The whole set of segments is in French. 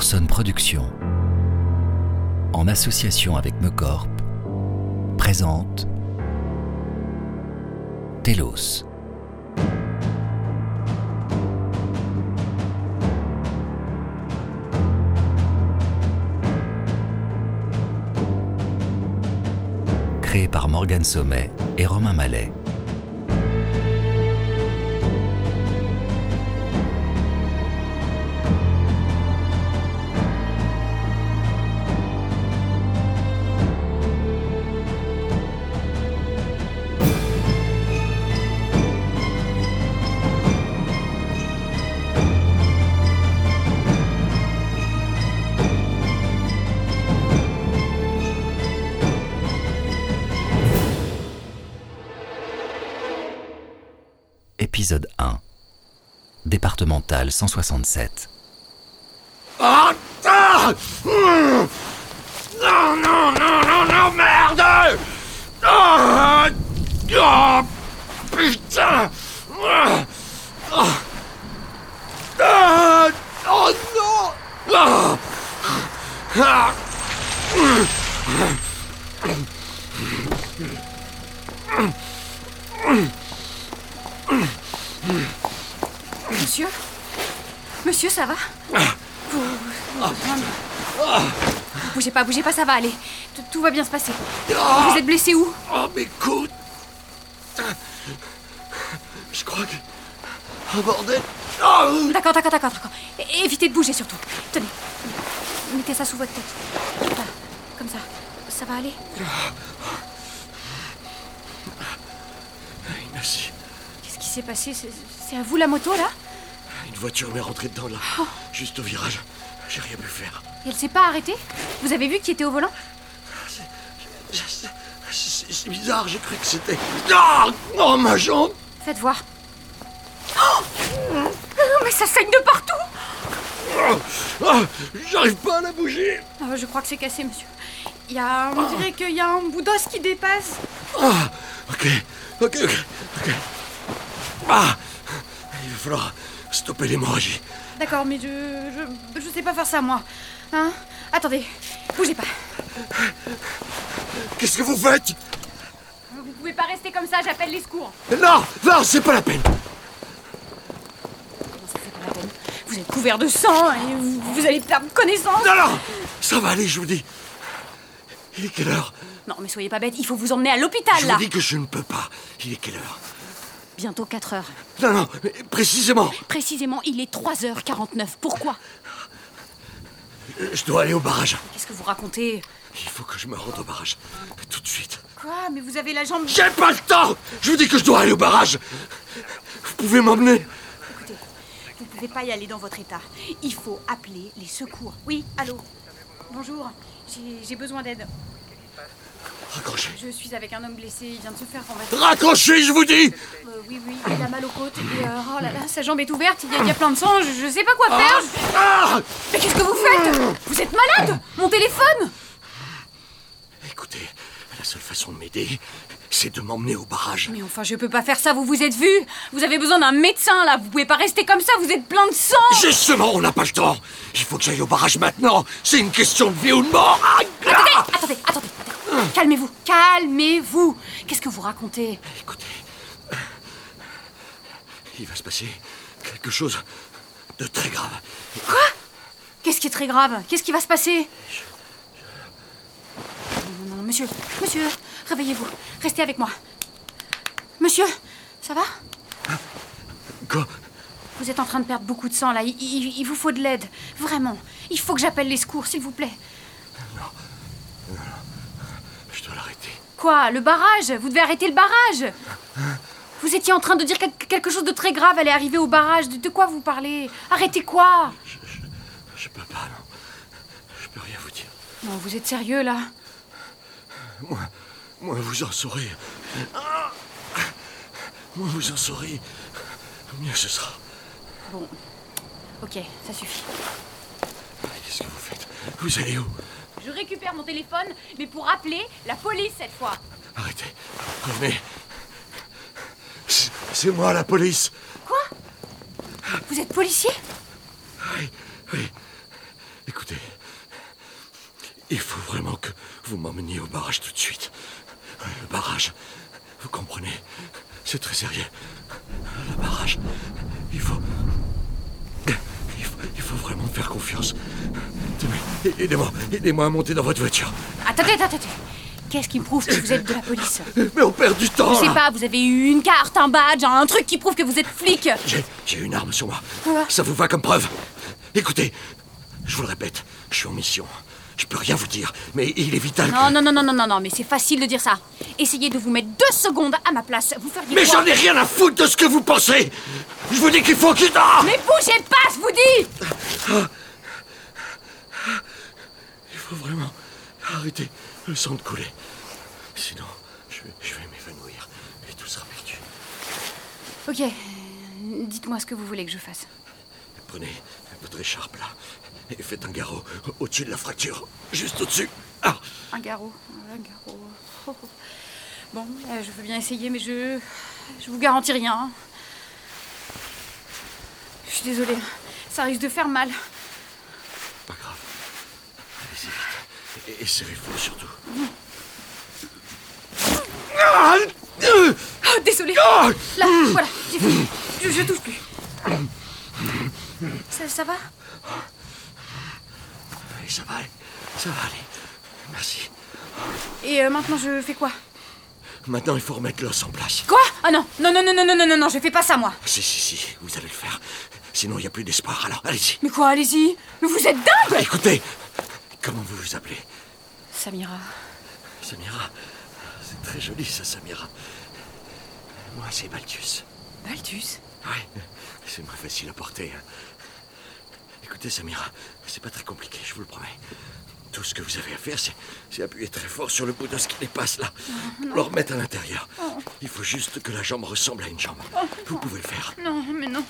Orson Productions, en association avec Mecorp, présente Telos. Créé par Morgan Sommet et Romain Mallet. Épisode 1. Départemental 167. Ah, ah non, non, non, non, Monsieur, ça va Vous... vous- Bougez pas, bougez pas, ça va aller. Tout, va bien se passer. Vous êtes blessé où Oh, mes coudes Je crois que... Oh, bordel Ah, D'accord, d'accord, d'accord, d'accord. Évitez de bouger surtout. Tenez. Mettez ça sous votre tête. Voilà, comme ça. Ça va aller Merci. Qu'est-ce qui s'est passé? C'est à vous la moto là? Voiture m'est rentrée dedans, là. Juste au virage. J'ai rien pu faire. Et elle s'est pas arrêtée Vous avez vu qui était au volant C'est bizarre, j'ai cru que c'était... Ah Oh, ma jambe Faites voir. Oh Mais ça saigne de partout Ah, ah, J'arrive pas à la bouger Je crois que c'est cassé, monsieur. Il y a... On dirait qu'il y a un bout d'os qui dépasse. Ah Ok, ok, ok, ok. Ah Il va falloir stopper l'hémorragie. D'accord, mais je, je. Je sais pas faire ça, moi. Hein? Attendez, bougez pas. Qu'est-ce que vous faites? Vous pouvez pas rester comme ça, j'appelle les secours. Non Non, c'est pas la peine Comment ça pas la peine? Vous êtes couvert de sang et vous, vous allez perdre connaissance. Non, non Ça va aller, je vous dis. Il est quelle heure? Non, mais soyez pas bête, il faut vous emmener à l'hôpital, Je là. vous dis que je ne peux pas. Il est quelle heure? Bientôt 4 heures. Non, non, mais précisément. Précisément, il est 3h49. Pourquoi? Je dois aller au barrage. Qu'est-ce que vous racontez? Il faut que je me rende au barrage. Tout de suite. Quoi? Mais vous avez la jambe... J'ai pas le temps Je vous dis que je dois aller au barrage Vous pouvez m'emmener Écoutez, vous pouvez pas y aller dans votre état. Il faut appeler les secours. Oui, allô? Bonjour, j'ai j'ai besoin d'aide. Raccrochez Je suis avec un homme blessé, il vient de se faire combattre. Raccrochez, je vous dis. Euh, oui, oui, il a mal aux côtes. Et, euh, oh là là, sa jambe est ouverte, il y a, il y a plein de sang, je, je sais pas quoi faire. je- Ah. Mais qu'est-ce que vous faites? Vous êtes malade? Mon téléphone! Écoutez, la seule façon de m'aider, c'est de m'emmener au barrage. Mais enfin, je peux pas faire ça, vous vous êtes vu? Vous avez besoin d'un médecin, là, vous pouvez pas rester comme ça, vous êtes plein de sang! Justement, on n'a pas le temps. Il faut que j'aille au barrage maintenant. C'est une question de vie ou de mort. Ah, Attendez, ah attendez, attendez, attendez. Calmez-vous, calmez-vous Qu'est-ce que vous racontez Écoutez, il va se passer quelque chose de très grave. Qu'est-ce qui est très grave Qu'est-ce qui va se passer Non, non, non, monsieur, monsieur, réveillez-vous, restez avec moi. Monsieur, ça va Quoi Vous êtes en train de perdre beaucoup de sang là. Il, il- il vous faut de l'aide. Vraiment. Il faut que j'appelle les secours, s'il vous plaît. Je dois l'arrêter. Quoi Le barrage? Vous devez arrêter le barrage Vous étiez en train de dire quel- quelque chose de très grave allait arriver au barrage. De, de quoi vous parlez? Arrêtez quoi? Je peux pas, non. Je peux rien vous dire. Non, vous êtes sérieux là? Moi, moi vous en saurez. Ah Moi vous en saurez. Mieux ce sera. Bon. Ok, ça suffit. Qu'est-ce que vous faites? Vous allez où? Je récupère mon téléphone, mais pour appeler la police cette fois. Arrêtez. Revenez. C'est c'est moi la police. Quoi? Vous êtes policier? Oui, oui. Écoutez, il faut vraiment que vous m'emmeniez au barrage tout de suite. Le barrage, vous comprenez C'est très sérieux. Le barrage, il faut... Il faut, vraiment me faire confiance. Aidez-moi, aidez-moi à monter dans votre voiture. Attendez, attendez, attendez. Qu'est-ce qui prouve que vous êtes de la police Mais on perd du temps Je sais pas, vous avez eu une carte, un badge, un truc qui prouve que vous êtes flic. J'ai, j'ai une arme sur moi. Ça vous va comme preuve? Écoutez, je vous le répète, je suis en mission. Je peux rien vous dire, mais il est vital Non, que... non, non, non, non, non, non, mais c'est facile de dire ça. Essayez de vous mettre deux secondes à ma place. Vous feriez Mais j'en ai rien à foutre de ce que vous pensez Je vous dis qu'il faut qu'il... Ah Mais bougez pas, je vous dis Il faut vraiment arrêter le sang de couler. Sinon, je vais, je vais m'évanouir et tout sera perdu. Ok, dites-moi ce que vous voulez que je fasse. Prenez votre écharpe là et faites un garrot au-dessus de la fracture. Juste au-dessus. Ah Un garrot, un garrot. Oh. Bon, euh, je veux bien essayer, mais je. Je vous garantis rien. Je suis désolée, ça risque de faire mal. Pas grave. Allez-y vite. Et, et serrez-vous surtout. Ah Oh, désolée Ah Là, voilà, j'ai fini. Je, je touche plus. Ça, ça va? ça va aller. Ça va aller. Merci. Et euh, maintenant, je fais quoi? Maintenant, il faut remettre l'os en place. Quoi? Ah non Non, non, non, non, non, non, non, je fais pas ça, moi Si, si, si, vous allez le faire. Sinon, il n'y a plus d'espoir, alors allez-y. Mais quoi, allez-y Mais vous êtes dingue bah, Écoutez, comment vous vous appelez? Samira. Samira C'est très joli, ça, Samira. Moi, c'est Balthus. Balthus? Ouais, c'est très facile à porter. Hein. Écoutez, Samira, c'est pas très compliqué, je vous le promets. Tout ce que vous avez à faire, c'est, appuyer très fort sur le bout d'os qui dépasse là, pour le remettre à l'intérieur. Il faut juste que la jambe ressemble à une jambe. Vous pouvez le faire. Non, mais non.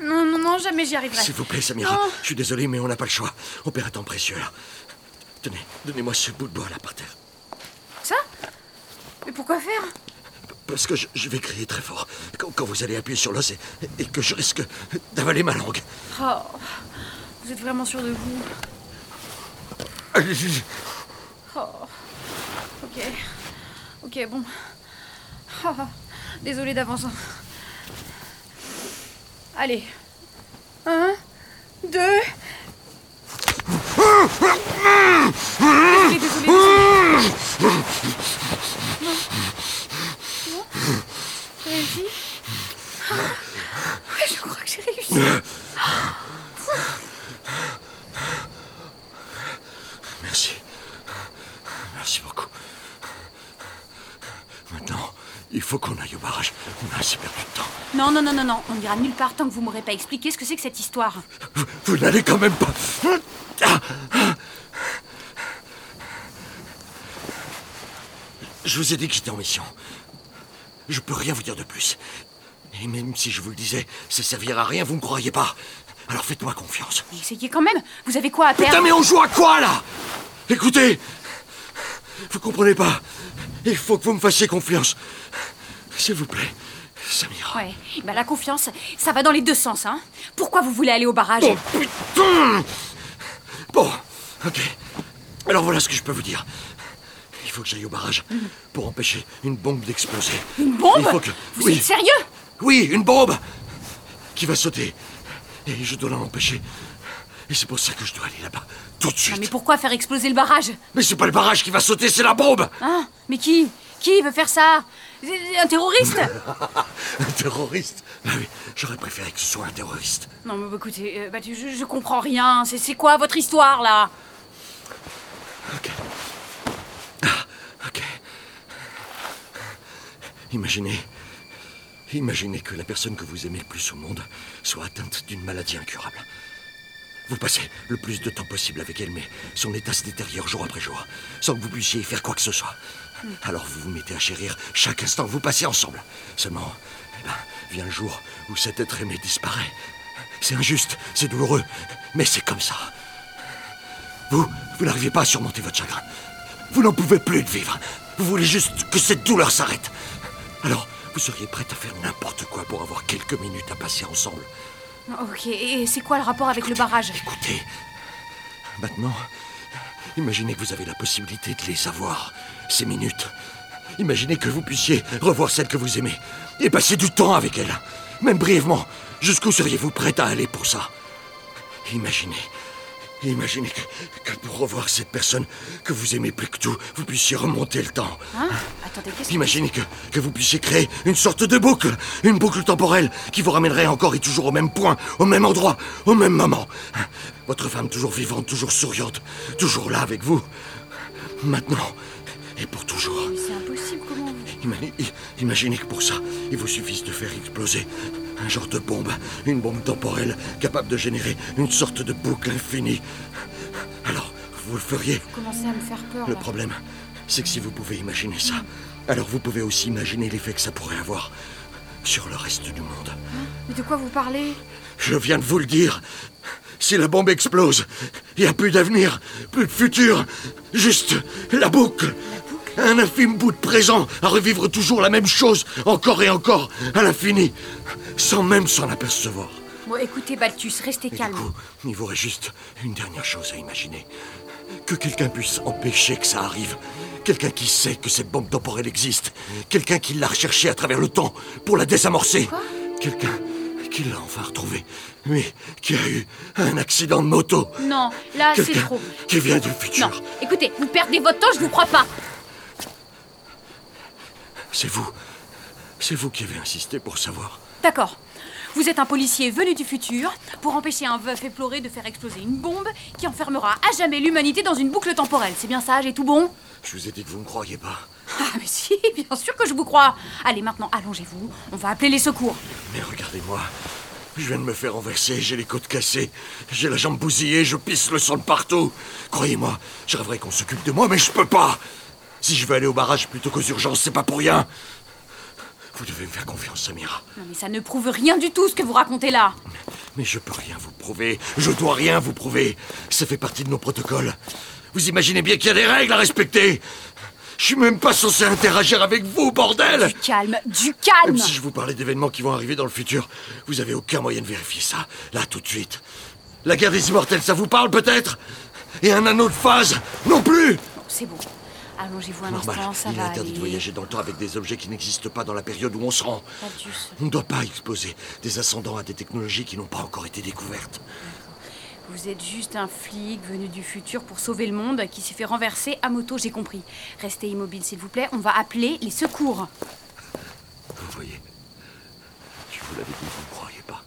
Non, non, non, jamais j'y arriverai. S'il vous plaît, Samira, je suis désolé, mais on n'a pas le choix. On perd un temps précieux là. Tenez, donnez-moi ce bout de bois là par terre. Ça? Mais pourquoi faire? Parce que je, je vais crier très fort quand, quand vous allez appuyer sur l'os et, et que je risque d'avaler ma langue. Oh, vous êtes vraiment sûr de vous Allez-y. Oh, ok. Ok, bon. Oh, désolé d'avance. Allez. Un, deux. Désolé, désolé, désolé. Non. Non réussi Ah, ouais, je crois que j'ai réussi. Merci. Merci beaucoup. Maintenant, il faut qu'on aille au barrage. On a assez perdu de temps. Non, non, non, non, non. On n'ira nulle part tant que vous m'aurez pas expliqué ce que c'est que cette histoire. Vous, vous n'allez quand même pas. Ah, ah. Je vous ai dit que j'étais en mission. Je peux rien vous dire de plus. Et même si je vous le disais, ça servira à rien, vous me croyez pas. Alors faites-moi confiance. Mais essayez quand même. Vous avez quoi à perdre Putain, mais on joue à quoi là? Écoutez, vous comprenez pas. Il faut que vous me fassiez confiance. S'il vous plaît, Samira. Ouais, bah la confiance, ça va dans les deux sens, hein. Pourquoi vous voulez aller au barrage? Oh putain Bon, ok. Alors voilà ce que je peux vous dire. Il faut que j'aille au barrage pour empêcher une bombe d'exploser. Une bombe? Il faut que... Vous oui, êtes sérieux? Oui, une bombe qui va sauter. Et je dois l'en empêcher. Et c'est pour ça que je dois aller là-bas tout de suite. Ah, Mais pourquoi faire exploser le barrage? Mais c'est pas le barrage qui va sauter, c'est la bombe Hein? Mais qui Qui veut faire ça? Un terroriste Un terroriste Ah oui, j'aurais préféré que ce soit un terroriste. Non, mais bah, écoutez, euh, bah, je, je comprends rien. C'est c'est quoi votre histoire, là? Ok. Ah, ok. Imaginez. Imaginez que la personne que vous aimez le plus au monde soit atteinte d'une maladie incurable. Vous passez le plus de temps possible avec elle, mais son état se détériore jour après jour, sans que vous puissiez y faire quoi que ce soit. Alors vous vous mettez à chérir chaque instant que vous passez ensemble. Seulement, eh ben, vient le jour où cet être aimé disparaît. C'est injuste, c'est douloureux, mais c'est comme ça. Vous, vous n'arrivez pas à surmonter votre chagrin. Vous n'en pouvez plus de vivre. Vous voulez juste que cette douleur s'arrête. Alors, vous seriez prête à faire n'importe quoi pour avoir quelques minutes à passer ensemble. Ok, et c'est quoi le rapport avec le barrage? Écoutez, Maintenant, imaginez que vous avez la possibilité de les avoir, ces minutes. Imaginez que vous puissiez revoir celle que vous aimez et passer du temps avec elle, même brièvement. Jusqu'où seriez-vous prête à aller pour ça? Imaginez Imaginez que, que, pour revoir cette personne que vous aimez plus que tout, vous puissiez remonter le temps. Hein? Attendez, qu'est-ce Imaginez que, que vous puissiez créer une sorte de boucle, une boucle temporelle qui vous ramènerait encore et toujours au même point, au même endroit, au même moment. Votre femme toujours vivante, toujours souriante, toujours là avec vous. Maintenant et pour toujours. Mais c'est impossible, comment Imaginez, imaginez que pour ça, il vous suffise de faire exploser un genre de bombe, une bombe temporelle capable de générer une sorte de boucle infinie. Alors, vous le feriez Vous commencez à me faire peur. Le là. problème, c'est que si vous pouvez imaginer ça, alors vous pouvez aussi imaginer l'effet que ça pourrait avoir sur le reste du monde. Mais de quoi vous parlez? Je viens de vous le dire. Si la bombe explose, il n'y a plus d'avenir, plus de futur, juste la boucle. Un infime bout de présent à revivre toujours la même chose, encore et encore, à l'infini, sans même s'en apercevoir. Bon, écoutez, Balthus, restez Et du calme. coup, il vous reste juste une dernière chose à imaginer. Que quelqu'un puisse empêcher que ça arrive. Quelqu'un qui sait que cette bombe temporelle existe. Quelqu'un qui l'a recherchée à travers le temps pour la désamorcer. Quelqu'un qui l'a enfin retrouvée, mais qui a eu un accident de moto. Non, là, c'est trop. qui vient du futur. Non, écoutez, vous perdez votre temps, je vous crois pas. C'est vous. C'est vous qui avez insisté pour savoir. D'accord. Vous êtes un policier venu du futur pour empêcher un veuf éploré de faire exploser une bombe qui enfermera à jamais l'humanité dans une boucle temporelle. C'est bien ça, j'ai tout bon Je vous ai dit que vous ne me croyez pas. Ah, mais si, bien sûr que je vous crois. Allez, maintenant, allongez-vous. On va appeler les secours. Mais regardez-moi. Je viens de me faire renverser, j'ai les côtes cassées, j'ai la jambe bousillée, je pisse le sang de partout. Croyez-moi, je rêverais qu'on s'occupe de moi, mais je peux pas. Si je veux aller au barrage plutôt qu'aux urgences, c'est pas pour rien. Vous devez me faire confiance, Samira. Non, mais ça ne prouve rien du tout ce que vous racontez là. Mais je peux rien vous prouver. Je dois rien vous prouver. Ça fait partie de nos protocoles. Vous imaginez bien qu'il y a des règles à respecter. Je suis même pas censé interagir avec vous, bordel Du calme, du calme. Même si je vous parlais d'événements qui vont arriver dans le futur, vous avez aucun moyen de vérifier ça, là, tout de suite. La guerre des immortels, ça vous parle peut-être? Et un anneau de phase Non plus C'est bon. Allongez-vous un Normal, instant, ça il est va interdit aller. de voyager dans le temps avec des objets qui n'existent pas dans la période où on se rend. Balthus. On ne doit pas exposer des ascendants à des technologies qui n'ont pas encore été découvertes. Vous êtes juste un flic venu du futur pour sauver le monde qui s'est fait renverser à moto, j'ai compris. Restez immobile, s'il vous plaît. On va appeler les secours. Vous voyez Je vous l'avais dit, vous ne croyez pas.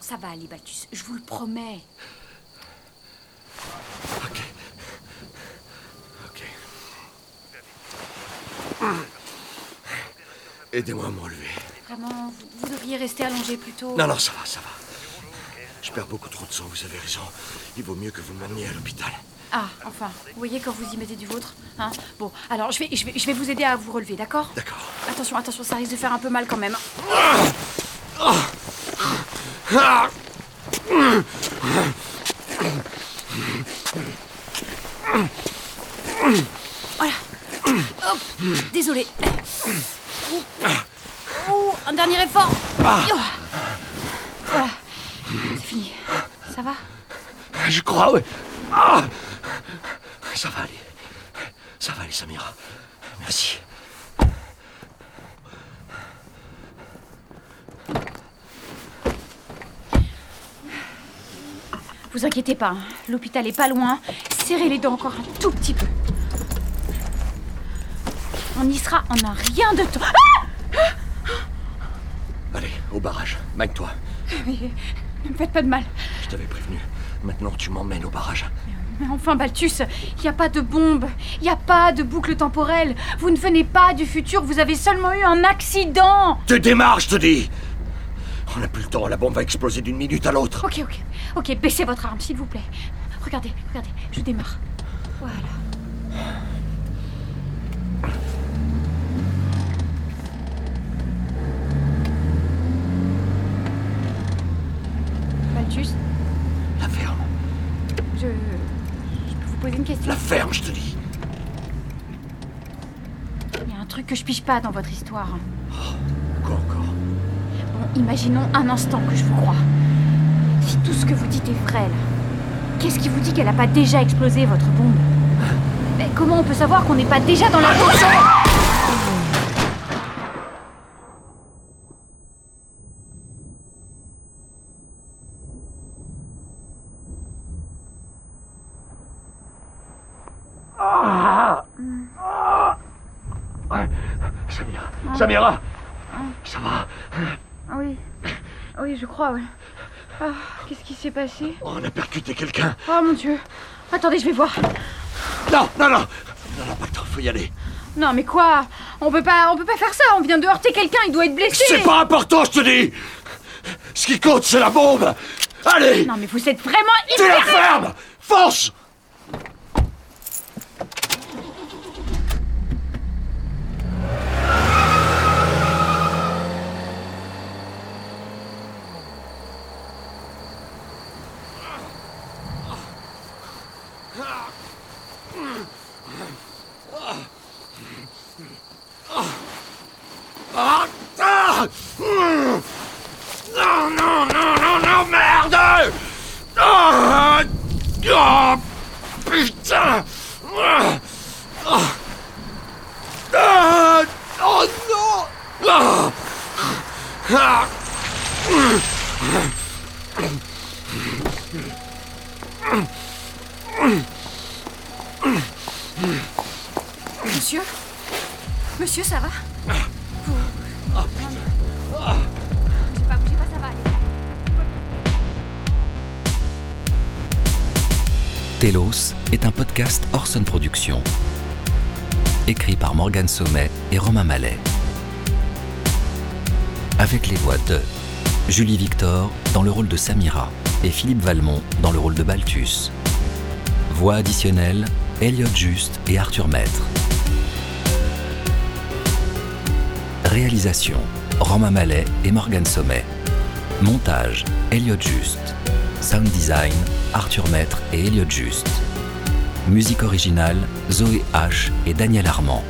Ça va aller, Balthus. Je vous le promets. Aidez-moi à me relever. Vraiment, vous, vous devriez rester allongé plutôt. Non, non, ça va, ça va. Je perds beaucoup trop de sang, vous avez raison. Il vaut mieux que vous m'emmeniez à l'hôpital. Ah, enfin, vous voyez quand vous y mettez du vôtre hein Bon, alors je vais, je, vais, je vais vous aider à vous relever, d'accord D'accord. Attention, attention, ça risque de faire un peu mal quand même. Voilà. Hop. Désolé. Ouh, un dernier effort. Oh. Voilà. C'est fini. Ça va? Je crois, oui. Ah ça va aller. Ça va aller, Samira. Merci. Vous inquiétez pas, hein. l'hôpital est pas loin. Serrez les dents encore un tout petit peu. On y sera en un rien de temps. Ah Allez, au barrage. Magne-toi. Mais ne me faites pas de mal. Je t'avais prévenu. Maintenant, tu m'emmènes au barrage. Mais enfin, Balthus, il n'y a pas de bombe, il n'y a pas de boucle temporelle. Vous ne venez pas du futur, vous avez seulement eu un accident. Te démarre, je te dis On n'a plus le temps, la bombe va exploser d'une minute à l'autre. Ok, ok, ok, baissez votre arme, s'il vous plaît. Regardez, regardez, je démarre. Voilà. Balthus, La ferme. je. Je peux vous poser une question La ferme, je te dis. Il y a un truc que je pige pas dans votre histoire. Quoi encore? Bon, imaginons un instant que je vous crois. Si tout ce que vous dites est vrai, là, qu'est-ce qui vous dit qu'elle a pas déjà explosé, votre bombe? Mais comment on peut savoir qu'on n'est pas déjà dans la... Samira Samira Ça va Oui. Oui, je crois, oui. Ah, qu'est-ce qui s'est passé? On a percuté quelqu'un Oh mon dieu. Attendez, je vais voir. Non, non, non Non, non, pas le temps, faut y aller. Non, mais quoi? On peut pas, on peut pas faire ça. On vient de heurter quelqu'un. Il doit être blessé. C'est pas important, je te dis Ce qui compte, c'est la bombe Allez Non, mais vous êtes vraiment Tu la hyper... fermes Fonce Ah, ah Hmm. Non, non, non, non, non, merde Ah, ah, Putain Ah, ah, ah, Oh non Ah, ah, Monsieur? Monsieur, ça va? Telos est un podcast Orson Productions. Écrit par Morgane Sommet et Romain Mallet. Avec les voix de Julie Victor dans le rôle de Samira et Philippe Valmont dans le rôle de Balthus. Voix additionnelle Elliot Juste et Arthur Maître. Réalisation Romain Mallet et Morgane Sommet. Montage Elliot Juste. Sound design Arthur Maître et Elliot Juste. Musique originale Zoé H et Daniel Armand.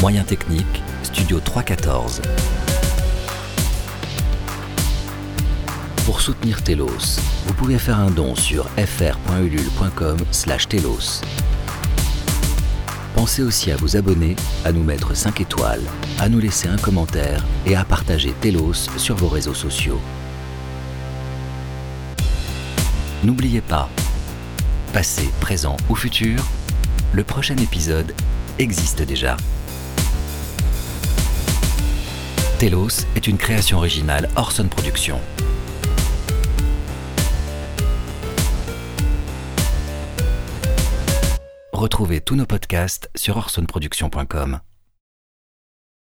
Moyens techniques Studio 314. Pour soutenir Telos, vous pouvez faire un don sur fr.ulule.com telos. Pensez aussi à vous abonner, à nous mettre 5 étoiles, à nous laisser un commentaire et à partager Telos sur vos réseaux sociaux. N'oubliez pas, passé, présent ou futur, le prochain épisode existe déjà. Telos est une création originale Orson Productions. Retrouvez tous nos podcasts sur orsonproduction.com.